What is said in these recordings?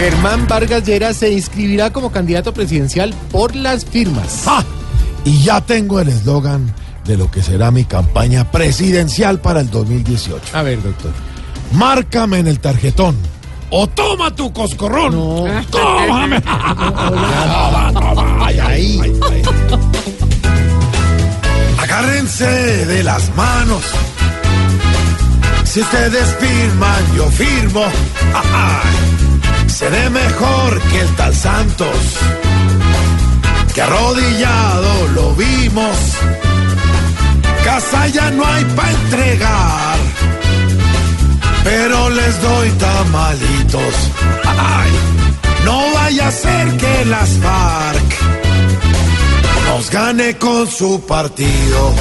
Germán Vargas Lleras se inscribirá como candidato presidencial por las firmas. ¡Ah! Y ya tengo el eslogan de lo que será mi campaña presidencial para el 2018. A ver, doctor. Márcame en el tarjetón. O toma tu coscorrón. No. Tómame. Toma, toma. Ay, ay, ay. Agárrense de las manos. Si ustedes firman, yo firmo. Seré mejor que el tal Santos. Que arrodillado lo vimos. Casa ya no hay para entregar. Pero les doy tamalitos. Ay, no vaya a ser que las FARC nos gane con su partido.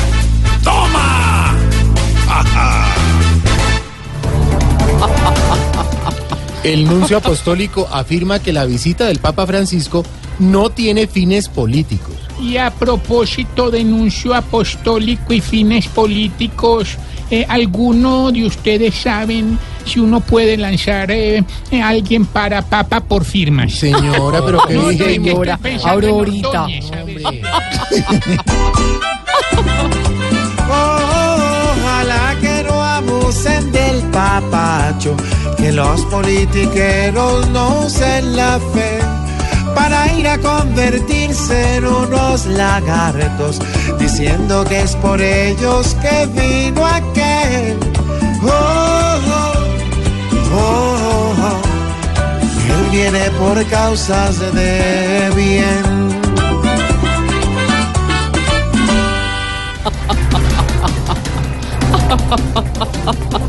El nuncio apostólico afirma que la visita del Papa Francisco no tiene fines políticos. Y a propósito de nuncio apostólico y fines políticos, eh, ¿alguno de ustedes saben si uno puede lanzar eh, eh, a alguien para papa por firmas? Señora, pero qué No, dije, señora. Aurorita. Ojalá que no abusen del papacho, los politiqueros no usen la fe para ir a convertirse en unos lagartos, diciendo que es por ellos que vino aquel. Oh, oh, oh, oh. Él viene por causas de bien.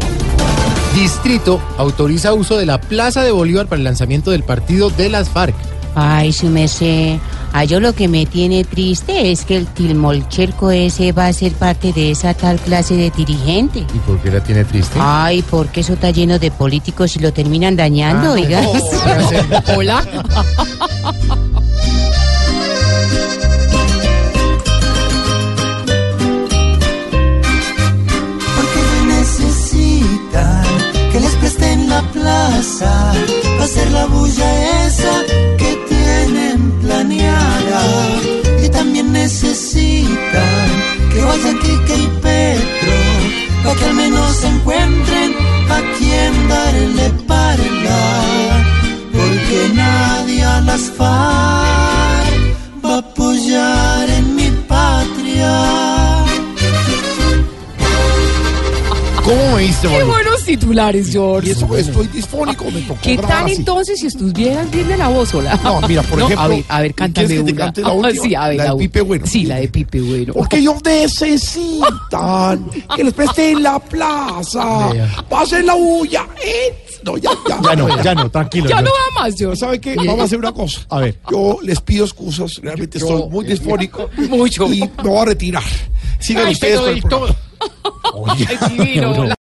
Distrito autoriza uso de la Plaza de Bolívar para el lanzamiento del partido de las FARC. Ay, su merced. A yo lo que me tiene triste es que el Tilmolcherco ese va a ser parte de esa tal clase de dirigente. ¿Y por qué la tiene triste? Ay, porque eso está lleno de políticos y lo terminan dañando, Ah, oiga. Hola. menos encuentren a quien darle parla porque nadie a las FARC va a apoyar en mi patria ¿Cómo me Qué boludo? Titulares, Y George. eso estoy disfónico, me tocó ¿Qué tal así. entonces si estuvieras bien de la voz, hola? No, mira, por No, ejemplo, A ver, a ver, cántame ¿quieres que te una. cante la última? sí, a ver, La de Pipe Bueno. Sí, la de Pipe Bueno. Porque ellos necesitan que les presten la plaza. Pasen la bulla. Eh, No, ya, ya. Ya no, ya no, tranquilo. Ya no va más, George. ¿Sabe qué? Vamos a hacer una cosa. A ver. Yo les pido excusas. Realmente estoy muy disfónico. Mucho. Y me voy a retirar. Sigan Ay, ustedes pero con el todo. Ay, divino.